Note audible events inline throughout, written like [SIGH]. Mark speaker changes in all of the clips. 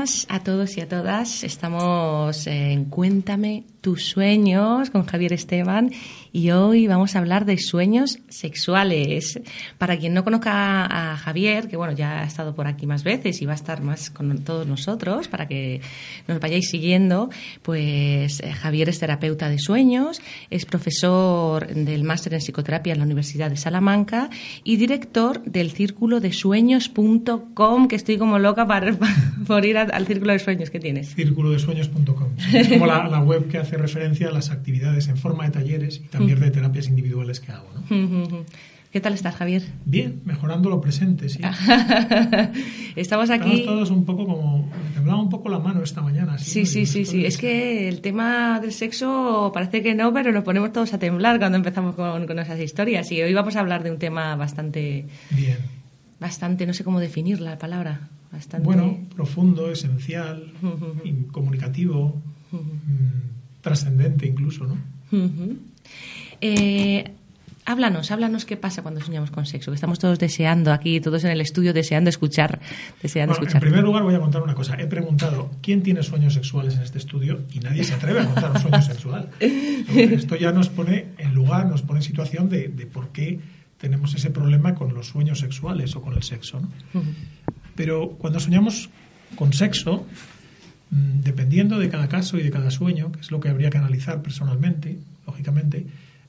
Speaker 1: A todos y a todas. Estamos en Cuéntame tus sueños con Javier Esteban y hoy vamos a hablar de sueños sexuales. Para quien no conozca a Javier, que bueno, ya ha estado por aquí más veces y va a estar más con todos nosotros para que nos vayáis siguiendo, pues eh, Javier es terapeuta de sueños, es profesor del máster en psicoterapia en la Universidad de Salamanca y director del círculo de sueños.com, que estoy como loca para, [LAUGHS] por ir al círculo de sueños que tienes.
Speaker 2: Círculo de sueños.com. Es como la, la, web que hace referencia a las actividades en forma de talleres y también de terapias individuales que hago. ¿no?
Speaker 1: ¿Qué tal estás, Javier?
Speaker 2: Bien, mejorando lo presente, sí. [LAUGHS]
Speaker 1: Estamos aquí.
Speaker 2: Estamos todos un poco como. Me temblaba un poco la mano esta mañana.
Speaker 1: Sí, sí, sí, sí. Es que el tema del sexo parece que no, pero nos ponemos todos a temblar cuando empezamos con, con esas historias. Y hoy vamos a hablar de un tema bastante.
Speaker 2: Bien.
Speaker 1: Bastante, no sé cómo definir la palabra. Bastante...
Speaker 2: Bueno, profundo, esencial, comunicativo, trascendente incluso, ¿no?
Speaker 1: Eh, háblanos, háblanos qué pasa cuando soñamos con sexo, que estamos todos deseando aquí, todos en el estudio deseando escuchar, deseando
Speaker 2: bueno,
Speaker 1: escuchar.
Speaker 2: En primer lugar voy a contar una cosa. He preguntado quién tiene sueños sexuales en este estudio y nadie se atreve a contar un sueño sexual. [LAUGHS] Esto ya nos pone en lugar, nos pone en situación de, de, por qué tenemos ese problema con los sueños sexuales o con el sexo. ¿no? Uh -huh. Pero cuando soñamos con sexo, dependiendo de cada caso y de cada sueño, que es lo que habría que analizar personalmente, lógicamente,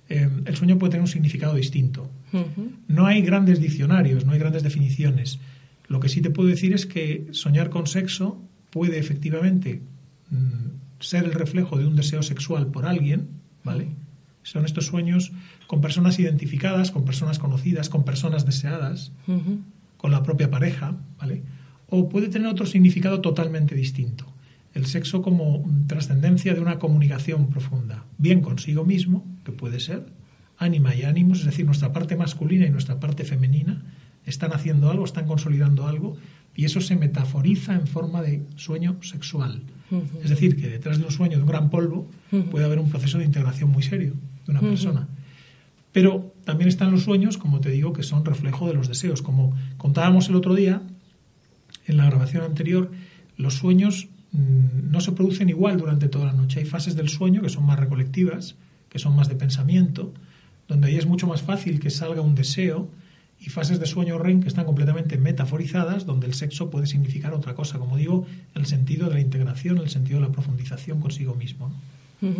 Speaker 2: eh, el sueño puede tener un significado distinto. Uh -huh. No hay grandes diccionarios, no hay grandes definiciones. Lo que sí te puedo decir es que soñar con sexo puede efectivamente mm, ser el reflejo de un deseo sexual por alguien, ¿vale? Son estos sueños con personas identificadas, con personas conocidas, con personas deseadas, uh -huh. con la propia pareja, ¿vale? O puede tener otro significado totalmente distinto el sexo como trascendencia de una comunicación profunda, bien consigo mismo, que puede ser, ánima y ánimos, es decir, nuestra parte masculina y nuestra parte femenina están haciendo algo, están consolidando algo, y eso se metaforiza en forma de sueño sexual. Uh -huh. Es decir, que detrás de un sueño de un gran polvo uh -huh. puede haber un proceso de integración muy serio de una uh -huh. persona. Pero también están los sueños, como te digo, que son reflejo de los deseos. Como contábamos el otro día, en la grabación anterior, los sueños no se producen igual durante toda la noche. Hay fases del sueño que son más recolectivas, que son más de pensamiento, donde ahí es mucho más fácil que salga un deseo, y fases de sueño REM que están completamente metaforizadas, donde el sexo puede significar otra cosa, como digo, el sentido de la integración, el sentido de la profundización consigo mismo.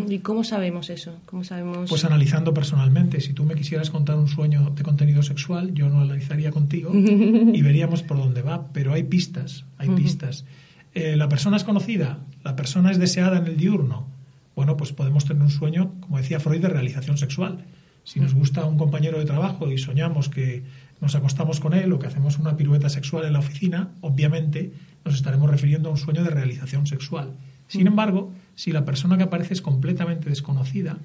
Speaker 1: ¿Y cómo sabemos eso? ¿Cómo sabemos?
Speaker 2: Pues analizando personalmente. Si tú me quisieras contar un sueño de contenido sexual, yo no lo analizaría contigo [LAUGHS] y veríamos por dónde va. Pero hay pistas, hay pistas eh, la persona es conocida, la persona es deseada en el diurno, bueno, pues podemos tener un sueño, como decía Freud, de realización sexual. Si nos gusta un compañero de trabajo y soñamos que nos acostamos con él o que hacemos una pirueta sexual en la oficina, obviamente nos estaremos refiriendo a un sueño de realización sexual. Sin embargo, si la persona que aparece es completamente desconocida,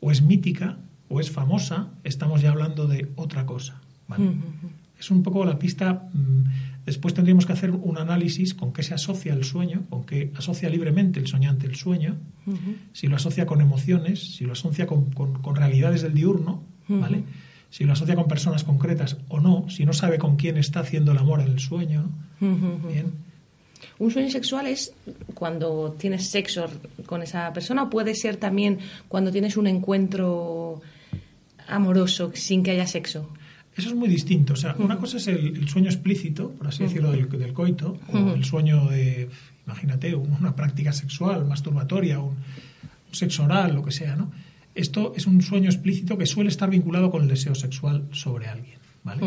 Speaker 2: o es mítica, o es famosa, estamos ya hablando de otra cosa. ¿vale? Uh -huh. Es un poco la pista Después tendríamos que hacer un análisis con qué se asocia el sueño, con qué asocia libremente el soñante el sueño, uh -huh. si lo asocia con emociones, si lo asocia con, con, con realidades del diurno, uh -huh. ¿vale? Si lo asocia con personas concretas o no, si no sabe con quién está haciendo el amor en el sueño. Uh -huh. Bien.
Speaker 1: ¿Un sueño sexual es cuando tienes sexo con esa persona o puede ser también cuando tienes un encuentro amoroso sin que haya sexo?
Speaker 2: Eso es muy distinto. O sea, una cosa es el, el sueño explícito, por así decirlo, del, del coito, o el sueño de, imagínate, una práctica sexual, masturbatoria, un, un sexo oral, lo que sea, ¿no? Esto es un sueño explícito que suele estar vinculado con el deseo sexual sobre alguien, ¿vale?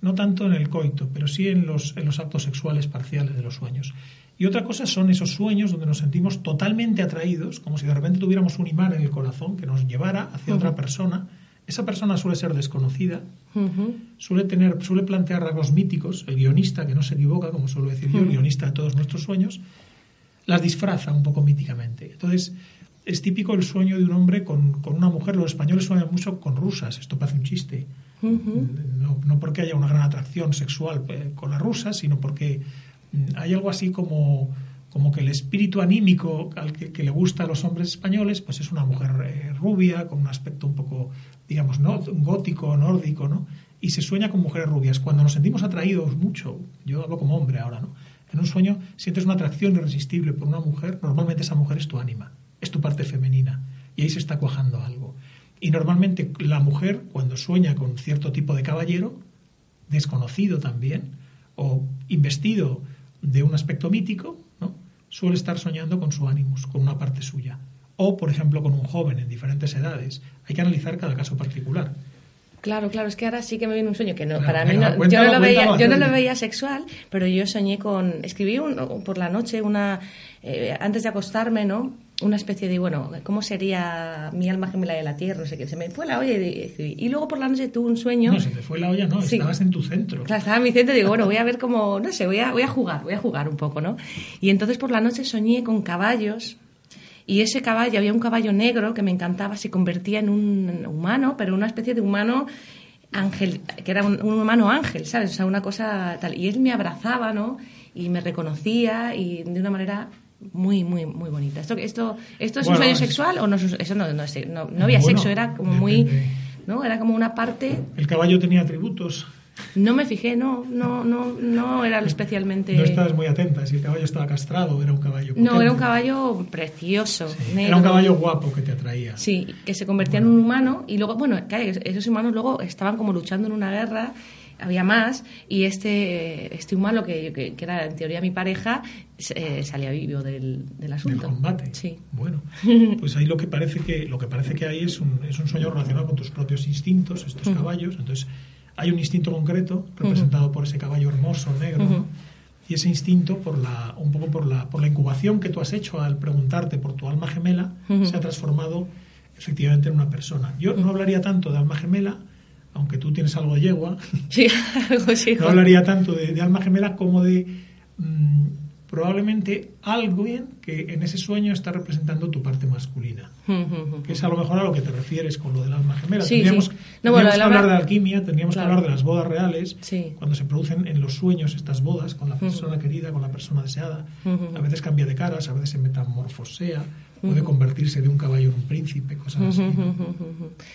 Speaker 2: No tanto en el coito, pero sí en los, en los actos sexuales parciales de los sueños. Y otra cosa son esos sueños donde nos sentimos totalmente atraídos, como si de repente tuviéramos un imán en el corazón que nos llevara hacia otra persona esa persona suele ser desconocida, uh -huh. suele tener, suele plantear rasgos míticos, el guionista, que no se equivoca, como suelo decir yo, el guionista de todos nuestros sueños, las disfraza un poco míticamente. Entonces, es típico el sueño de un hombre con, con una mujer. Los españoles sueñan mucho con rusas, esto parece un chiste. Uh -huh. no, no, porque haya una gran atracción sexual eh, con las rusas, sino porque mm, hay algo así como como que el espíritu anímico al que, le gusta a los hombres españoles, pues es una mujer eh, rubia, con un aspecto un poco, digamos, gótico, nórdico, ¿no? Y se sueña con mujeres rubias. Cuando nos sentimos atraídos mucho, yo hablo como hombre ahora, ¿no? En un sueño sientes una atracción irresistible por una mujer, normalmente esa mujer es tu ánima, es tu parte femenina, y ahí se está cuajando algo. Y normalmente la mujer, cuando sueña con cierto tipo de caballero, desconocido también, o investido de un aspecto mítico. Suele estar soñando con su ánimos, con una parte suya. O, por ejemplo, con un joven en diferentes edades. Hay que analizar cada caso particular.
Speaker 1: Claro, claro, es que ahora sí que me viene un sueño que no, para mí no, yo no lo veía, yo no lo veía sexual, pero yo soñé con, escribí un, por la noche una, eh, antes de acostarme, ¿no? Una especie de, bueno, ¿cómo sería mi alma gemela de la tierra? No sé qué, se me fue la olla y, y luego por la noche tuve un sueño.
Speaker 2: No, se te fue la olla, no, estabas en tu centro.
Speaker 1: Claro, estaba en mi centro y digo, bueno, voy a ver cómo, no sé, voy a, voy a jugar, voy a jugar un poco, ¿no? Y entonces por la noche soñé con caballos, y ese caballo, había un caballo negro que me encantaba, se convertía en un humano, pero una especie de humano ángel, que era un, humano ángel, ¿sabes? O sea, una cosa tal. Y él me abrazaba, ¿no? Y me reconocía y de una manera muy, muy, muy bonita. ¿Esto, esto, esto es un sueño sexual o no? Eso no, no, no, había sexo, era como muy... ¿no? Era como una parte...
Speaker 2: El caballo tenía atributos.
Speaker 1: No me fijé, no, no, no, no era especialmente.
Speaker 2: No estabas muy atenta. Si el caballo estaba castrado, era un caballo.
Speaker 1: No, era un caballo precioso.
Speaker 2: Era un caballo guapo que te atraía.
Speaker 1: Sí, que se convertía en un humano y luego, bueno, esos humanos luego estaban como luchando en una guerra. Había más y este, este humano, que, que, era en teoría mi pareja, eh, salía vivo del, del asunto.
Speaker 2: Del combate.
Speaker 1: Sí.
Speaker 2: Bueno, [LAUGHS] pues ahí lo que parece que, lo que, parece que hay es un, es un sueño relacionado con tus propios instintos, estos caballos. Entonces, hay un instinto concreto representado por ese caballo hermoso negro y ese instinto por la un poco por la por la incubación que tú has hecho al preguntarte por tu alma gemela se ha transformado efectivamente en una persona. Yo no hablaría tanto de alma gemela aunque tú tienes algo de yegua.
Speaker 1: Sí, [LAUGHS] algo sí,
Speaker 2: no hablaría tanto de, alma gemela como de mm, probablemente alguien que en ese sueño está representando tu parte masculina. que es a lo mejor a lo que te refieres con lo del alma gemela. tendríamos, que hablar de alquimia, tendríamos que hablar de las bodas reales, cuando se producen en los sueños estas bodas con la persona querida, con la persona deseada. A veces cambia de caras, a veces se metamorfosea puede convertirse de un caballo en un príncipe, cosas así.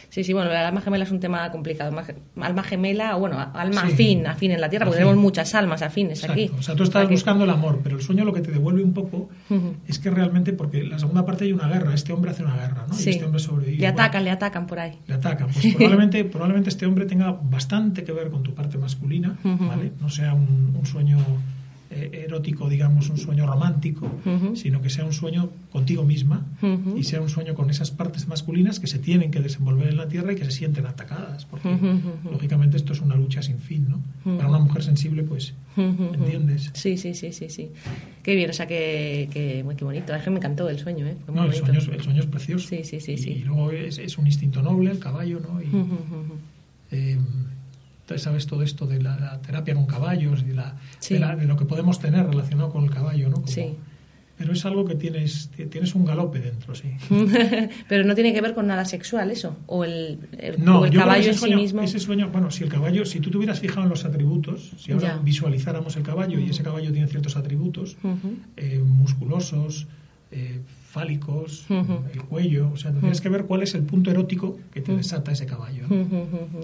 Speaker 1: Sí, sí, bueno, el alma gemela es un tema complicado. Alma gemela, bueno, alma afín, afín en la Tierra, porque tenemos muchas almas afines aquí.
Speaker 2: O sea, tú estás buscando el amor, pero el sueño lo que te devuelve un poco es que realmente, porque la segunda parte hay una guerra, este hombre hace una guerra, ¿no? Y este hombre sobrevive.
Speaker 1: Le atacan, le atacan por ahí.
Speaker 2: Le atacan. Pues [LAUGHS] probablemente, probablemente este hombre tenga bastante que ver con tu parte masculina, ¿vale? No sea un sueño eh, erótico, digamos, un sueño romántico, sino que sea un sueño contigo misma y sea un sueño con esas partes masculinas que se tienen que desenvolver en la tierra y que se sienten atacadas, porque lógicamente esto es una lucha sin fin, ¿no? Para una mujer sensible, pues, ¿entiendes?
Speaker 1: Sí, sí, sí, sí, sí. Qué bien, o sea, que, que muy bonito. Es que me encantó el sueño, ¿eh?
Speaker 2: no, el sueño, el sueño, es precioso.
Speaker 1: Sí, sí, sí.
Speaker 2: Y,
Speaker 1: sí.
Speaker 2: y luego es, es, un instinto noble, el caballo, ¿no? Y, eh, sabes todo esto de la, terapia con caballos y la, de, lo que podemos tener relacionado con el caballo, ¿no?
Speaker 1: sí.
Speaker 2: Pero es algo que tienes, tienes un galope dentro, sí. [LAUGHS]
Speaker 1: pero no tiene que ver con nada sexual eso, o el,
Speaker 2: no,
Speaker 1: el caballo en sí mismo.
Speaker 2: Ese sueño, bueno, si el caballo, si tú te hubieras fijado en los atributos, si ahora visualizáramos el caballo y ese caballo tiene ciertos atributos eh, musculosos, eh, fálicos, el cuello, o sea, tienes que ver cuál es el punto erótico que te desata ese caballo.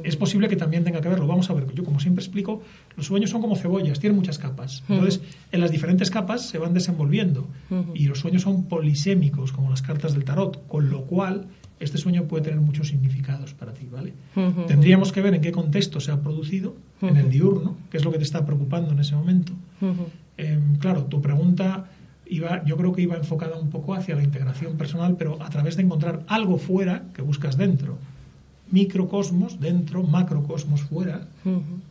Speaker 2: Es posible que también tenga que verlo, vamos a ver, yo como siempre explico, los sueños son como cebollas, tienen muchas capas. Entonces, en las diferentes capas se van desenvolviendo y los sueños son polisémicos, como las cartas del tarot, con lo cual este sueño puede tener muchos significados para ti, ¿vale? Tendríamos que ver en qué contexto se ha producido, en el diurno, qué es lo que te está preocupando en ese momento. Em, claro, tu pregunta iba, yo creo que iba enfocada un poco hacia la integración personal, pero a través de encontrar algo fuera que buscas dentro. Microcosmos dentro, macrocosmos fuera.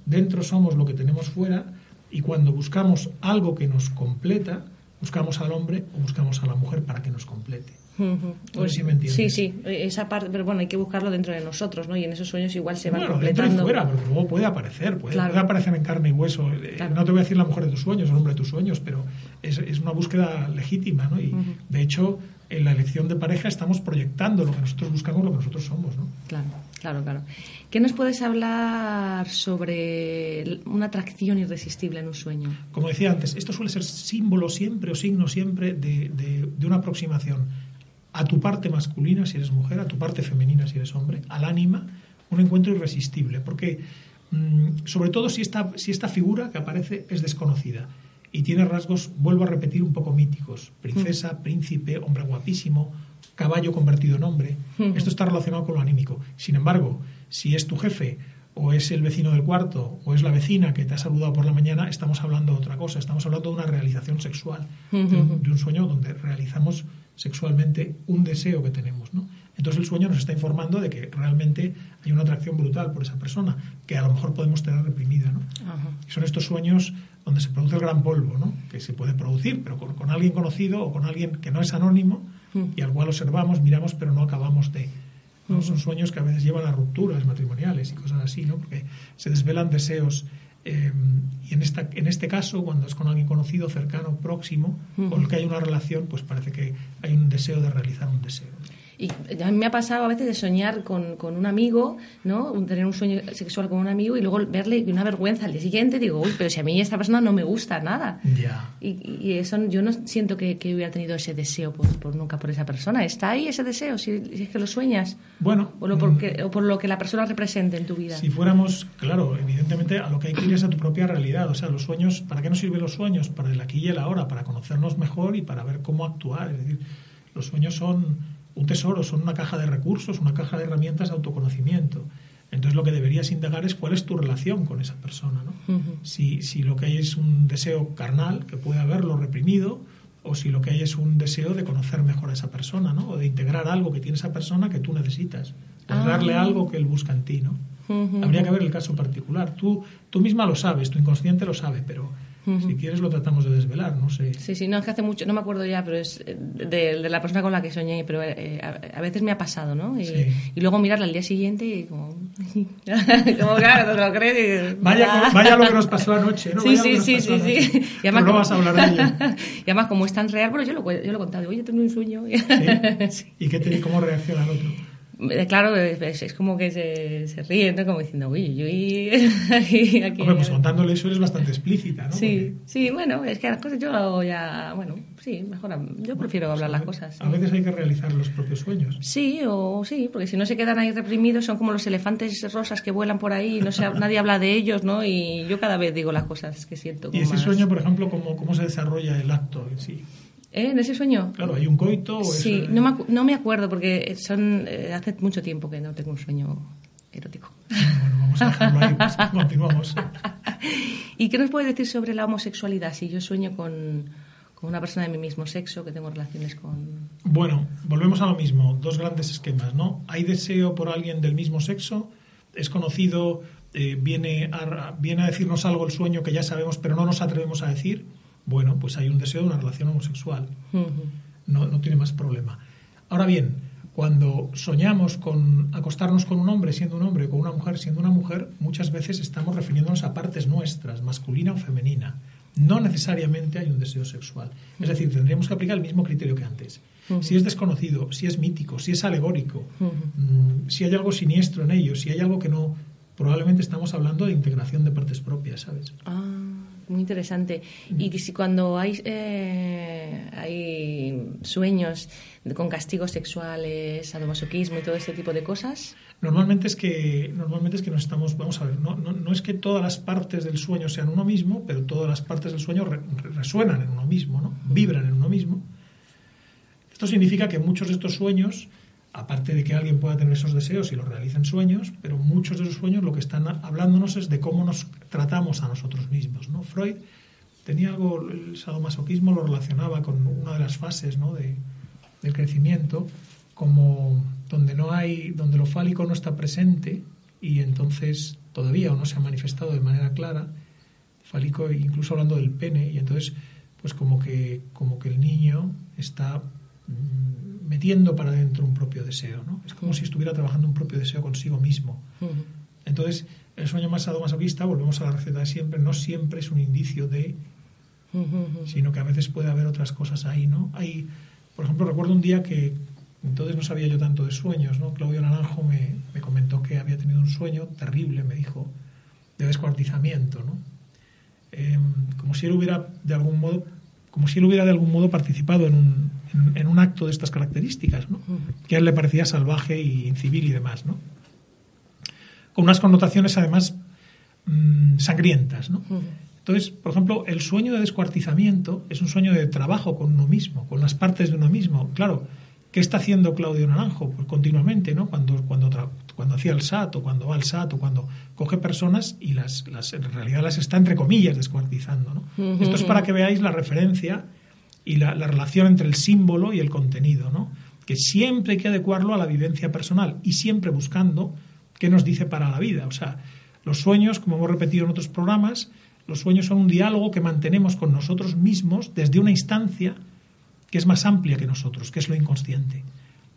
Speaker 2: Dentro somos lo que tenemos fuera y cuando buscamos algo que nos completa, buscamos al hombre o buscamos a la mujer para que nos complete.
Speaker 1: Pues, sí, me sí, sí, esa parte, pero bueno, hay que buscarlo dentro de nosotros, ¿no? Y en esos sueños igual se van completando.
Speaker 2: Dentro y fuera, porque luego puede aparecer, puede, aparecer en carne y hueso. Eh, no te voy a decir la mujer de tus sueños, el hombre de tus sueños, pero es, es una búsqueda legítima, ¿no? Y de hecho, en la elección de pareja estamos proyectando lo que nosotros buscamos, lo que nosotros somos, ¿no?
Speaker 1: Claro, claro, claro. ¿Qué nos puedes hablar sobre una atracción irresistible en un sueño?
Speaker 2: Como decía antes, esto suele ser símbolo siempre o signo siempre de, de, de una aproximación a tu parte masculina si eres mujer, a tu parte femenina si eres hombre, al ánima, un encuentro irresistible, porque mm, sobre todo si esta, si esta figura que aparece es desconocida. y tiene rasgos, vuelvo a repetir, un poco míticos. Princesa, príncipe, hombre guapísimo, caballo convertido en hombre. Esto está relacionado con lo anímico. Sin embargo, si es tu jefe o es el vecino del cuarto o es la vecina que te ha saludado por la mañana, estamos hablando de otra cosa. Estamos hablando de una realización sexual, de, un, sueño donde realizamos sexualmente un deseo que tenemos. ¿no? Entonces el sueño nos está informando de que realmente hay una atracción brutal por esa persona, que a lo mejor podemos tener reprimida. ¿no? son estos sueños donde se produce el gran polvo, ¿no? que se puede producir, pero con, alguien conocido o con alguien que no es anónimo y al cual observamos, miramos, pero no acabamos de... ¿no? Son sueños que a veces llevan a rupturas matrimoniales y cosas así, ¿no? porque se desvelan deseos. Eh, y en, esta, en este caso, cuando es con alguien conocido, cercano, próximo, con el que hay una relación, pues parece que hay un deseo de realizar un deseo.
Speaker 1: Y a mí me ha pasado a veces de soñar con, con un amigo, ¿no? Tener un sueño sexual con un amigo y luego verle una vergüenza al día siguiente. Digo, uy, pero si a mí esta persona no me gusta nada.
Speaker 2: Ya.
Speaker 1: Y, eso yo no siento que, que, hubiera tenido ese deseo por, por, nunca por esa persona. ¿Está ahí ese deseo? Si, es que lo sueñas.
Speaker 2: Bueno.
Speaker 1: O, lo porque, mm. o por lo que la persona represente en tu vida.
Speaker 2: Si fuéramos, claro, evidentemente a lo que hay que ir es a tu propia realidad. O sea, los sueños, ¿para qué nos sirven los sueños? Para el aquí y el ahora, para conocernos mejor y para ver cómo actuar. Es decir, los sueños son un tesoro, son una caja de recursos, una caja de herramientas de autoconocimiento. Entonces lo que deberías indagar es cuál es tu relación con esa persona. ¿no? si, si lo que hay es un deseo carnal, que puede haberlo reprimido, o si lo que hay es un deseo de conocer mejor a esa persona, ¿no? o de integrar algo que tiene esa persona que tú necesitas, o darle ah. algo que él busca en ti. ¿no? Habría que ver el caso particular. Tú, tú misma lo sabes, tu inconsciente lo sabe, pero si quieres lo tratamos de desvelar, no sé.
Speaker 1: Sí, sí, no, es que hace mucho, no me acuerdo ya, pero es de, la persona con la que soñé, pero eh, a, veces me ha pasado, ¿no? Y, luego mirarla al día siguiente y como... [LAUGHS] como claro, te lo crees
Speaker 2: vaya, vaya lo que nos pasó anoche, ¿no?
Speaker 1: Sí, sí, sí, sí, [LAUGHS] sí.
Speaker 2: Y además, no vas a hablar de ello. [LAUGHS]
Speaker 1: y además, como es tan real, bueno, yo lo, yo lo he contado, oye, tengo un sueño.
Speaker 2: ¿Sí? ¿Y qué te, cómo reacciona el otro?
Speaker 1: Claro, es, como que se, se ríe, ¿no? Como diciendo, uy, yo [LAUGHS]
Speaker 2: aquí, aquí... Hombre, pues contándole eso eres bastante explícita, ¿no?
Speaker 1: Sí, sí, bueno, es que las cosas yo ya, bueno, sí, mejor, yo prefiero hablar las cosas.
Speaker 2: A veces hay que realizar los propios sueños.
Speaker 1: Sí, o sí, porque si no se quedan ahí reprimidos, son como los elefantes rosas que vuelan por ahí, no sé, nadie habla de ellos, ¿no? Y yo cada vez digo las cosas que siento.
Speaker 2: ¿Y ese sueño, por ejemplo, cómo, cómo se desarrolla el acto en sí?
Speaker 1: ¿Eh? ¿En ese sueño?
Speaker 2: Claro, hay un coito. O
Speaker 1: sí, no, me no me acuerdo porque son eh, hace mucho tiempo que no tengo un sueño erótico.
Speaker 2: Bueno, vamos a dejarlo ahí, pues, [LAUGHS] continuamos.
Speaker 1: ¿Y qué nos puedes decir sobre la homosexualidad? Si yo sueño con, con, una persona de mi mismo sexo, que tengo relaciones con...
Speaker 2: Bueno, volvemos a lo mismo, dos grandes esquemas, ¿no? Hay deseo por alguien del mismo sexo, es conocido, eh, viene, a, viene a decirnos algo el sueño que ya sabemos, pero no nos atrevemos a decir bueno, pues hay un deseo de una relación homosexual. no, no tiene más problema. Ahora bien, cuando soñamos con acostarnos con un hombre siendo un hombre o con una mujer siendo una mujer, muchas veces estamos refiriéndonos a partes nuestras, masculina o femenina. No necesariamente hay un deseo sexual. Es decir, tendríamos que aplicar el mismo criterio que antes. Si es desconocido, si es mítico, si es alegórico, mm, si hay algo siniestro en ello, si hay algo que no, probablemente estamos hablando de integración de partes propias, ¿sabes?
Speaker 1: Ah muy interesante. Y si cuando hay, eh, hay sueños con castigos sexuales, sadomasoquismo y todo este tipo de cosas.
Speaker 2: Normalmente es que, normalmente es que nos estamos, vamos a ver, no, no, es que todas las partes del sueño sean uno mismo, pero todas las partes del sueño resuenan en uno mismo, ¿no? vibran en uno mismo. Esto significa que muchos de estos sueños aparte de que alguien pueda tener esos deseos y los realiza en sueños, pero muchos de esos sueños lo que están hablándonos es de cómo nos tratamos a nosotros mismos. ¿no? Freud tenía algo, el sadomasoquismo lo relacionaba con una de las fases de, del crecimiento, como donde no hay, donde lo fálico no está presente y entonces todavía o no se ha manifestado de manera clara, fálico incluso hablando del pene, y entonces pues como que, como que el niño está mm, metiendo para adentro un propio deseo, ¿no? Es como si estuviera trabajando un propio deseo consigo mismo. Entonces, el sueño más sadomasoquista, volvemos a la receta de siempre, no siempre es un indicio de, sino que a veces puede haber otras cosas ahí, ¿no? Hay, por ejemplo, recuerdo un día que entonces no sabía yo tanto de sueños, ¿no? Claudio Naranjo me, me comentó que había tenido un sueño terrible, me dijo, de descuartizamiento, ¿no? Em, como si él hubiera de algún modo como si él hubiera de algún modo participado en un, en, un acto de estas características, ¿no? que a él le parecía salvaje y incivil y demás, ¿no? con unas connotaciones además mm, sangrientas. ¿no? Entonces, por ejemplo, el sueño de descuartizamiento es un sueño de trabajo con uno mismo, con las partes de uno mismo. Claro, ¿qué está haciendo Claudio Naranjo? Pues continuamente, ¿no? Cuando, cuando, cuando hacía el SAT o cuando va al SAT o cuando coge personas y las, las en realidad las está, entre comillas, descuartizando, ¿no? Esto es para que veáis la referencia y la, la, relación entre el símbolo y el contenido, ¿no? Que siempre hay que adecuarlo a la vivencia personal y siempre buscando qué nos dice para la vida. O sea, los sueños, como hemos repetido en otros programas, los sueños son un diálogo que mantenemos con nosotros mismos desde una instancia que es más amplia que nosotros, que es lo inconsciente.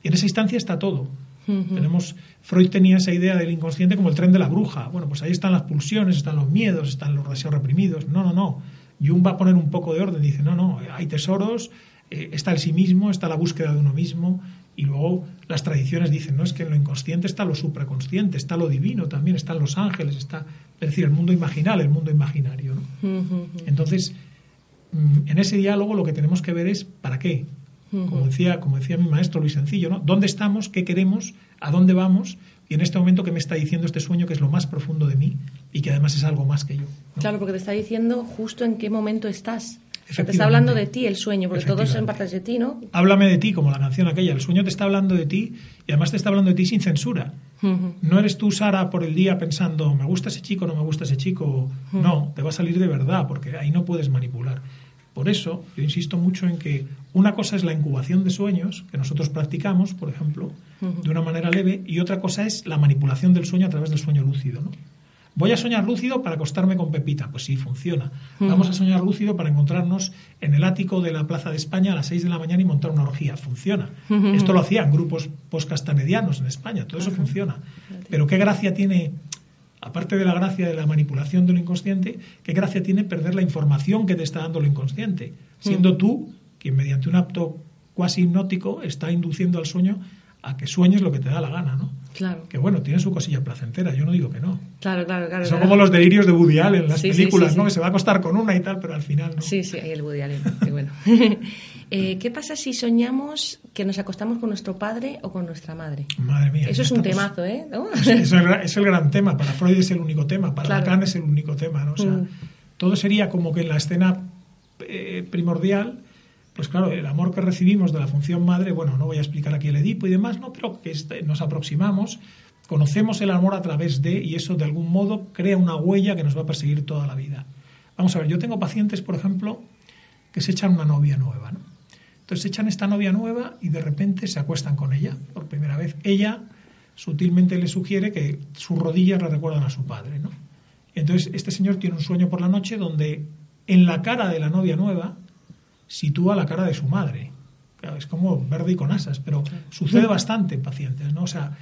Speaker 2: Y en esa instancia está todo. Tenemos Freud tenía esa idea del inconsciente como el tren de la bruja. Bueno, pues ahí están las pulsiones, están los miedos, están los deseos reprimidos. No, no, no. Jung va a poner un poco de orden. Dice, no, no, hay tesoros, eh, está el sí mismo, está la búsqueda de uno mismo. Y luego las tradiciones dicen, no, es que en lo inconsciente está lo supraconsciente, está lo divino también, están los ángeles, está es decir, el mundo imaginal, el mundo imaginario. Entonces, mm, en ese diálogo lo que tenemos que ver es para qué. Como decía, como decía mi maestro Luis Sencillo, ¿no? ¿Dónde estamos? ¿Qué queremos? ¿A dónde vamos? Y en este momento, ¿qué me está diciendo este sueño que es lo más profundo de mí y que además es algo más que yo?
Speaker 1: Claro, porque te está diciendo justo en qué momento estás. te está hablando de ti el sueño, porque todos son partes de ti, ¿no?
Speaker 2: Háblame de ti, como la canción aquella. El sueño te está hablando de ti y además te está hablando de ti sin censura. No eres tú, Sara, por el día pensando, me gusta ese chico, no me gusta ese chico. No, te va a salir de verdad, porque ahí no puedes manipular. Por eso, yo insisto mucho en que una cosa es la incubación de sueños, que nosotros practicamos, por ejemplo, de una manera leve, y otra cosa es la manipulación del sueño a través del sueño lúcido. ¿no? Voy a soñar lúcido para acostarme con Pepita. Pues sí, funciona. Vamos a soñar lúcido para encontrarnos en el ático de la Plaza de España a las 6 de la mañana y montar una orgía. Funciona. Esto lo hacían grupos postcastanedianos en España. Todo eso funciona. Pero qué gracia tiene, aparte de la gracia de la manipulación de lo inconsciente, qué gracia tiene perder la información que te está dando lo inconsciente. Siendo tú quien mediante un acto cuasi hipnótico está induciendo al sueño a que sueñes lo que te da la gana, ¿no?
Speaker 1: Claro.
Speaker 2: Que bueno, tiene su cosilla placentera, yo no digo que no.
Speaker 1: Claro, claro, claro.
Speaker 2: Son como los delirios de Woody Allen, las películas, ¿no? Que se va a acostar con una y tal, pero al final no.
Speaker 1: Sí, sí, hay el Woody Allen, qué bueno. [LAUGHS] eh, ¿Qué pasa si soñamos que nos acostamos con nuestro padre o con nuestra madre?
Speaker 2: Madre mía.
Speaker 1: Eso es un temazo, ¿eh? ¿No?
Speaker 2: Es, es, el, es, el, gran tema, para Freud es el único tema, para claro. Lacan es el único tema, ¿no? O sea, mm. todo sería como que en la escena eh, primordial pues claro, el amor que recibimos de la función madre, bueno, no voy a explicar aquí el Edipo y demás, no, pero que este, nos aproximamos, conocemos el amor a través de, y eso de algún modo crea una huella que nos va a perseguir toda la vida. Vamos a ver, yo tengo pacientes, por ejemplo, que se echan una novia nueva, ¿no? Entonces echan esta novia nueva y de repente se acuestan con ella por primera vez. Ella sutilmente le sugiere que sus rodillas le recuerdan a su padre, ¿no? Entonces este señor tiene un sueño por la noche donde en la cara de la novia nueva sitúa la cara de su madre. Claro, es como verde y con asas, pero sucede bastante en pacientes, ¿no? O sea,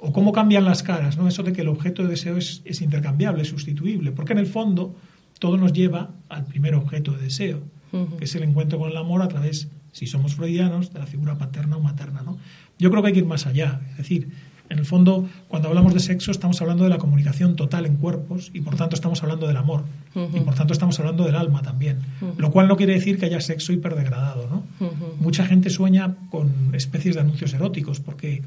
Speaker 2: o cómo cambian las caras, ¿no? Eso de que el objeto de deseo es, es intercambiable, es sustituible, porque en el fondo todo nos lleva al primer objeto de deseo, que es el encuentro con el amor a través, si somos freudianos, de la figura paterna o materna, ¿no? Yo creo que hay que ir más allá, es decir, en el fondo, cuando hablamos de sexo, estamos hablando de la comunicación total en cuerpos y por tanto estamos hablando del amor. Y por tanto estamos hablando del alma también. Lo cual no quiere decir que haya sexo hiperdegradado. ¿no? Mucha gente sueña con especies de anuncios eróticos porque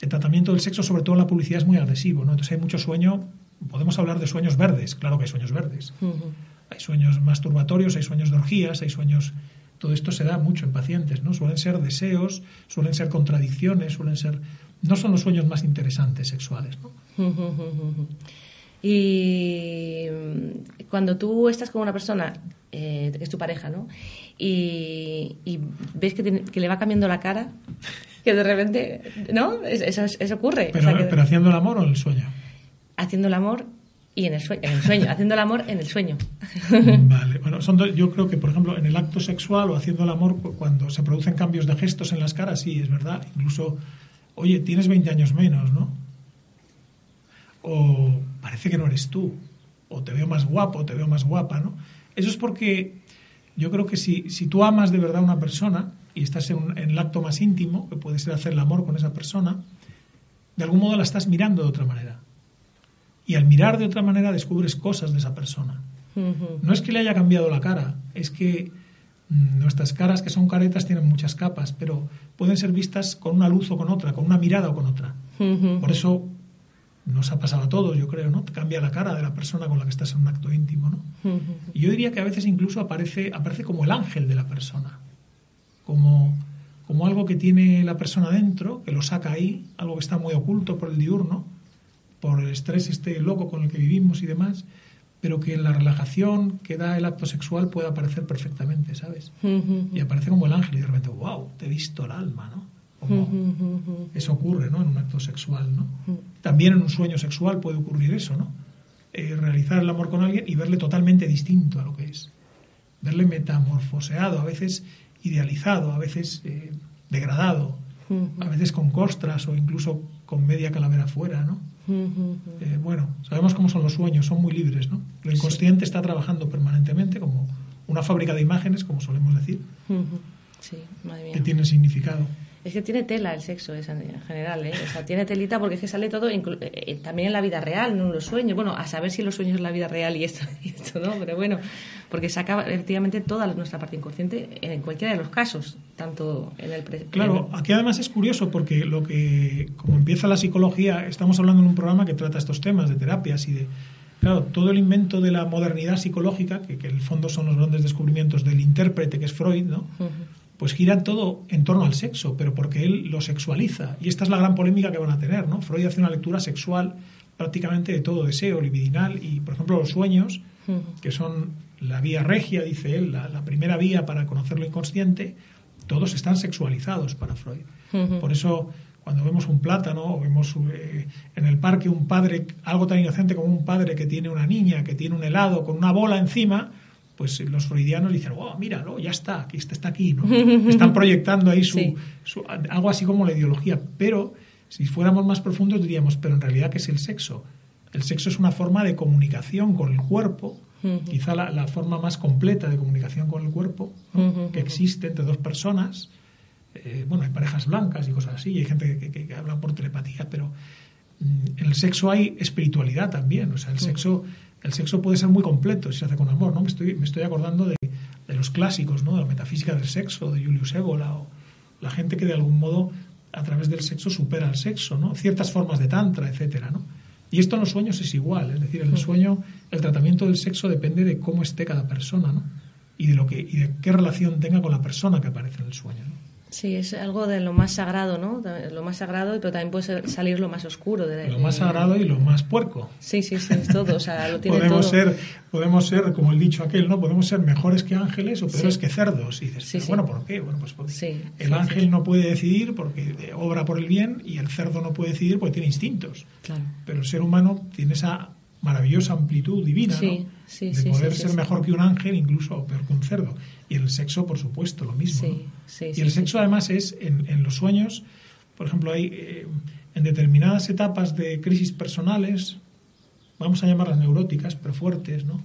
Speaker 2: el tratamiento del sexo, sobre todo en la publicidad, es muy agresivo. ¿no? Entonces hay mucho sueño. Podemos hablar de sueños verdes. Claro que hay sueños verdes. Hay sueños masturbatorios, hay sueños de orgías, hay sueños todo esto se da mucho en pacientes, ¿no? Suelen ser deseos, suelen ser contradicciones, suelen ser no son los sueños más interesantes sexuales. ¿no? [LAUGHS]
Speaker 1: Y cuando tú estás con una persona, eh, que es tu pareja, ¿no? Y, ves que, que, le va cambiando la cara, [LAUGHS] que de repente, ¿no? Eso, eso ocurre.
Speaker 2: Pero,
Speaker 1: o sea que,
Speaker 2: ¿Pero haciendo el amor o el sueño?
Speaker 1: Haciendo el amor y en el, sueño, en el sueño, haciendo el amor en el sueño. [LAUGHS]
Speaker 2: Vale, bueno, son dos, yo creo que, por ejemplo, en el acto sexual o haciendo el amor, cuando se producen cambios de gestos en las caras, sí, es verdad. Incluso oye, tienes 20 años menos, ¿no? O parece que no eres tú, o te veo más guapo, o te veo más guapa, ¿no? Eso es porque yo creo que si, si tú amas de verdad a una persona y estás en, en, el acto más íntimo, que puede ser hacer el amor con esa persona, de algún modo la estás mirando de otra manera. Y al mirar de otra manera descubres cosas de esa persona. Uh -huh. No es que le haya cambiado la cara, es que Nuestras caras, que son caretas, tienen muchas capas, pero pueden ser vistas con una luz o con otra, con una mirada o con otra. Uh -huh. Por eso nos ha pasado a todos, yo creo, ¿no? Te cambia la cara de la persona con la que estás en un acto íntimo, ¿no? Y yo diría que a veces incluso aparece, aparece como el ángel de la persona, como, como algo que tiene la persona dentro, que lo saca ahí, algo que está muy oculto por el diurno, por el estrés este loco con el que vivimos y demás, pero que en la relajación que da el acto sexual puede aparecer perfectamente, ¿sabes? Y aparece como el ángel y de repente, wow, te he visto el alma, ¿no? eso ocurre ¿no? en un acto sexual. ¿no? También en un sueño sexual puede ocurrir eso, ¿no? Eh, realizar el amor con alguien y verle totalmente distinto a lo que es. Verle metamorfoseado, a veces idealizado, a veces eh, degradado, a veces con costras o incluso con media calavera fuera, ¿no? Eh, bueno, sabemos cómo son los sueños, son muy libres, ¿no? Lo inconsciente está trabajando permanentemente como una fábrica de imágenes, como solemos decir,
Speaker 1: sí, madre mía.
Speaker 2: que tienen significado.
Speaker 1: Es que tiene tela el sexo en general, ¿eh? O sea, tiene telita porque es que sale todo, eh, eh, también en la vida real, no en los sueños. Bueno, a saber si los sueños es la vida real y esto, [LAUGHS] y esto no, pero bueno, porque saca efectivamente toda nuestra parte inconsciente en cualquiera de los casos, tanto en el...
Speaker 2: claro, aquí además es curioso porque lo que, como empieza la psicología, estamos hablando en un programa que trata estos temas de terapias y de... Claro, todo el invento de la modernidad psicológica, que, que en el fondo son los grandes descubrimientos del intérprete, que es Freud, ¿no? pues gira todo en torno al sexo, pero porque él lo sexualiza. Y esta es la gran polémica que van a tener, ¿no? Freud hace una lectura sexual prácticamente de todo deseo libidinal y, por ejemplo, los sueños, que son la vía regia, dice él, la, primera vía para conocer lo inconsciente, todos están sexualizados para Freud. Por eso, cuando vemos un plátano o vemos eh, en el parque un padre, algo tan inocente como un padre que tiene una niña, que tiene un helado con una bola encima, pues los freudianos dicen, oh, míralo, ya está, aquí está, está aquí, ¿no? [LAUGHS] Están proyectando ahí su, algo así como la ideología, pero si fuéramos más profundos diríamos, pero en realidad, ¿qué es el sexo? El sexo es una forma de comunicación con el cuerpo, quizá la, forma más completa de comunicación con el cuerpo que existe entre dos personas. Eh, bueno, hay parejas blancas y cosas así, y hay gente que, que, habla por telepatía, pero mm, en el sexo hay espiritualidad también, o sea, el sexo el sexo puede ser muy completo si se hace con amor, ¿no? Me estoy, me estoy acordando de, los clásicos, ¿no? De la metafísica del sexo, de Julius Evola, o la gente que de algún modo a través del sexo supera el sexo, ¿no? Ciertas formas de tantra, etcétera, ¿no? Y esto en los sueños es igual, es decir, en el sueño el tratamiento del sexo depende de cómo esté cada persona, ¿no? Y de lo que y de qué relación tenga con la persona que aparece en el sueño, ¿no?
Speaker 1: Sí, es algo de lo más sagrado, ¿no? Lo más sagrado, pero también puede salir lo más oscuro. De,
Speaker 2: lo más sagrado y lo más puerco.
Speaker 1: Sí, sí, sí, es todo. O sea, lo tiene
Speaker 2: podemos
Speaker 1: todo.
Speaker 2: Ser, podemos ser, como el dicho aquel, ¿no? Podemos ser mejores que ángeles o peores que cerdos. Y dices, bueno, ¿por qué? Bueno, pues porque el ángel no puede decidir porque obra por el bien y el cerdo no puede decidir porque tiene instintos.
Speaker 1: Claro.
Speaker 2: Pero el ser humano tiene esa maravillosa amplitud divina, ¿no? de poder ser mejor que un ángel, incluso peor que un cerdo. Y en el sexo, por supuesto, lo mismo. y el sexo, además, es en, los sueños, por ejemplo, hay eh, en determinadas etapas de crisis personales, vamos a llamarlas neuróticas, pero fuertes, ¿no?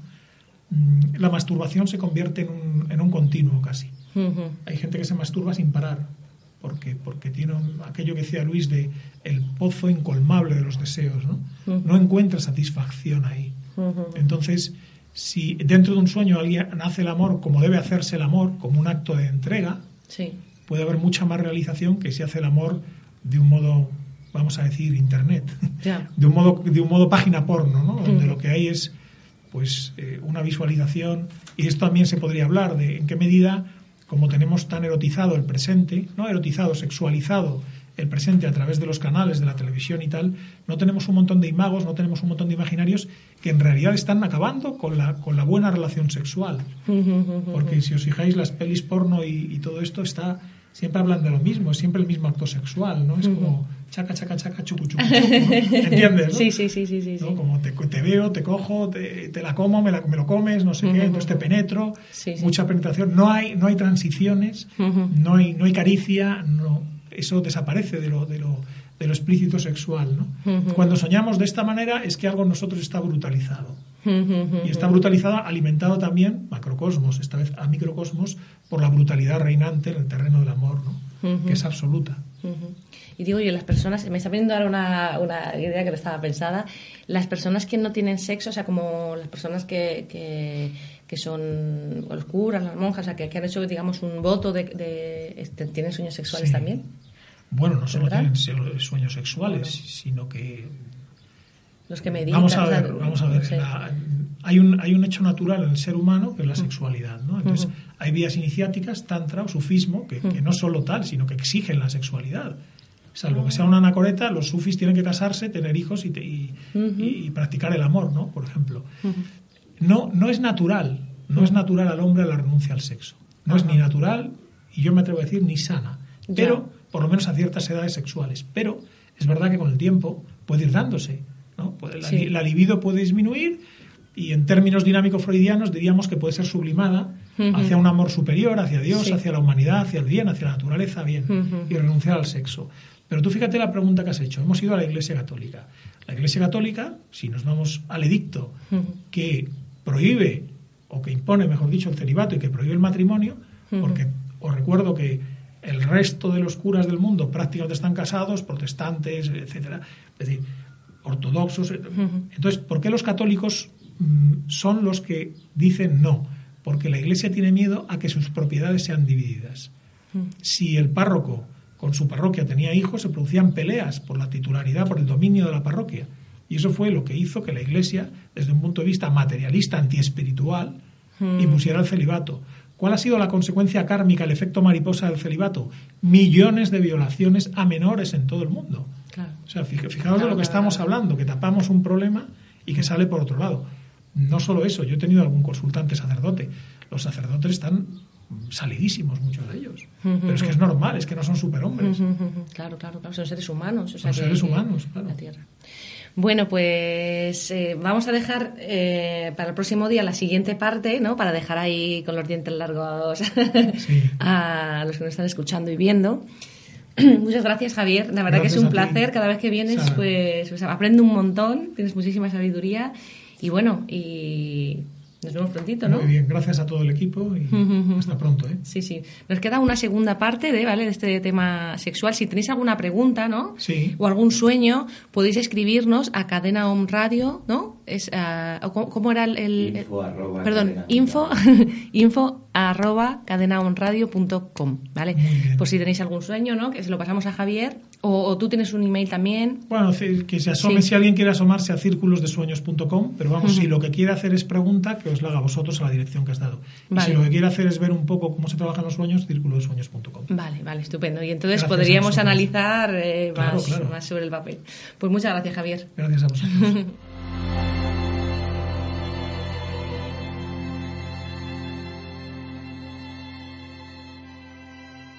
Speaker 2: Mm, la masturbación se convierte en un, en un continuo casi. Hay gente que se masturba sin parar, porque, porque tiene aquello que decía Luis de el pozo incolmable de los deseos, ¿no? No encuentra satisfacción ahí. Entonces, si dentro de un sueño alguien hace el amor como debe hacerse el amor, como un acto de entrega, puede haber mucha más realización que si hace el amor de un modo, vamos a decir, internet, [LAUGHS] de un modo, de un modo página porno, ¿no? Donde lo que hay es pues eh, una visualización. Y esto también se podría hablar de en qué medida como tenemos tan erotizado el presente, no erotizado, sexualizado el presente a través de los canales de la televisión y tal, no tenemos un montón de imagos, no tenemos un montón de imaginarios que en realidad están acabando con la, con la buena relación sexual. Porque si os fijáis, las pelis porno y, todo esto está siempre hablan de lo mismo, es siempre el mismo acto sexual, ¿no? Es como chaca, chaca, chaca, chucu, chucu, [LAUGHS] ¿Entiendes?
Speaker 1: Sí, sí, sí, sí, sí.
Speaker 2: Como te, te, veo, te cojo, te, te la como, me, la, me, lo comes, no sé qué, entonces te penetro, mucha penetración. No hay, no hay transiciones, no, hay, no hay caricia, no, eso desaparece de lo, de lo, de lo explícito sexual. ¿no? Cuando soñamos de esta manera es que algo en nosotros está brutalizado. Y está brutalizado, alimentado también, macrocosmos, esta vez a microcosmos, por la brutalidad reinante en el terreno del amor, ¿no? que es absoluta.
Speaker 1: Y digo yo, las personas, me está viendo ahora una, una, idea que no estaba pensada, las personas que no tienen sexo, o sea, como las personas que, que, que son los curas, las monjas, o sea, que, han hecho, digamos, un voto de... Este, ¿Tienen sueños sexuales también?
Speaker 2: Bueno, no solo tienen sueños sexuales, sino que
Speaker 1: Los que meditan.
Speaker 2: Vamos a ver, vamos a ver.
Speaker 1: no sé.
Speaker 2: la- hay, un, hay un hecho natural en el ser humano que es la sexualidad, ¿no? Entonces, hay vías iniciáticas, tantra o sufismo, que, que no solo tal, sino que exigen la sexualidad. Salvo que sea una anacoreta, los sufis tienen que casarse, tener hijos y, te- y- practicar el amor, ¿no? Por ejemplo. No, no es natural, no es natural al hombre la renuncia al sexo. No es ni natural, y yo me atrevo a decir, ni sana.
Speaker 1: Ya.
Speaker 2: Pero, por lo menos a ciertas edades sexuales. Pero es verdad que con el tiempo puede ir dándose. ¿no? La,
Speaker 1: Sí.
Speaker 2: la libido puede disminuir y en términos dinámico-freudianos diríamos que puede ser sublimada hacia un amor superior, hacia Dios,
Speaker 1: Sí.
Speaker 2: hacia la humanidad, hacia el bien, hacia la naturaleza, bien, y renunciar al sexo. Pero tú fíjate la pregunta que has hecho. Hemos ido a la Iglesia Católica. La Iglesia Católica, si nos vamos al edicto que prohíbe, o que impone, mejor dicho, el celibato y que prohíbe el matrimonio, porque os recuerdo que el resto de los curas del mundo prácticamente están casados, protestantes, etcétera, es decir, ortodoxos. Entonces, ¿por qué los católicos son los que dicen no? Porque la Iglesia tiene miedo a que sus propiedades sean divididas. Si el párroco con su parroquia tenía hijos, se producían peleas por la titularidad, por el dominio de la parroquia. Y eso fue lo que hizo que la Iglesia, desde un punto de vista materialista, antiespiritual, impusiera el celibato. ¿Cuál ha sido la consecuencia kármica, el efecto mariposa del celibato? Millones de violaciones a menores en todo el mundo.
Speaker 1: Claro.
Speaker 2: O sea, fij- fijaos de lo que
Speaker 1: claro,
Speaker 2: estamos hablando, que tapamos un problema y que sale por otro lado. No solo eso, yo he tenido algún consultante sacerdote. Los sacerdotes están salidísimos, muchos de ellos. Pero es que es normal, es que no son superhombres.
Speaker 1: Claro, claro, claro, son seres humanos. O sea,
Speaker 2: Son seres
Speaker 1: que-
Speaker 2: humanos, claro.
Speaker 1: La Tierra. Bueno, pues eh, vamos a dejar eh, para el próximo día la siguiente parte, ¿no? Para dejar ahí con los dientes largos [LAUGHS]
Speaker 2: Sí.
Speaker 1: a los que nos están escuchando y viendo. [CLEARS THROAT] Muchas gracias, Javier. La verdad que es un placer. Cada vez que vienes, pues, pues aprendo un montón. Tienes muchísima sabiduría. Y bueno, y nos vemos prontito, ¿no?
Speaker 2: Muy bien, gracias a todo el equipo y [LAUGHS] hasta pronto. ¿eh?
Speaker 1: Sí, sí. Nos queda una segunda parte de, ¿vale? de este tema sexual. Si tenéis alguna pregunta, ¿no?
Speaker 2: Sí.
Speaker 1: O algún sueño, podéis escribirnos a Cadena Home Radio, ¿no? Es, ah, ¿cómo, cómo era el...? el-
Speaker 3: Info arroba
Speaker 1: perdón, info, [LAUGHS] info arroba cadenaonradio.com, ¿vale? Por si tenéis algún sueño, ¿no? Que se lo pasamos a Javier. O, o tú tienes un email también.
Speaker 2: Bueno, que se asome
Speaker 1: Sí.
Speaker 2: si alguien quiere asomarse a círculosdesueños.com, pero vamos, si lo que quiere hacer es pregunta, que os la haga vosotros a la dirección que has dado. Y
Speaker 1: Vale.
Speaker 2: si lo que quiere hacer es ver un poco cómo se trabajan los sueños, círculosdesueños.com.
Speaker 1: Vale, vale, estupendo. Y entonces
Speaker 2: Gracias
Speaker 1: podríamos analizar eh,
Speaker 2: Claro,
Speaker 1: más,
Speaker 2: claro.
Speaker 1: más sobre el papel. Pues muchas gracias, Javier.
Speaker 2: Gracias a vosotros. [LAUGHS]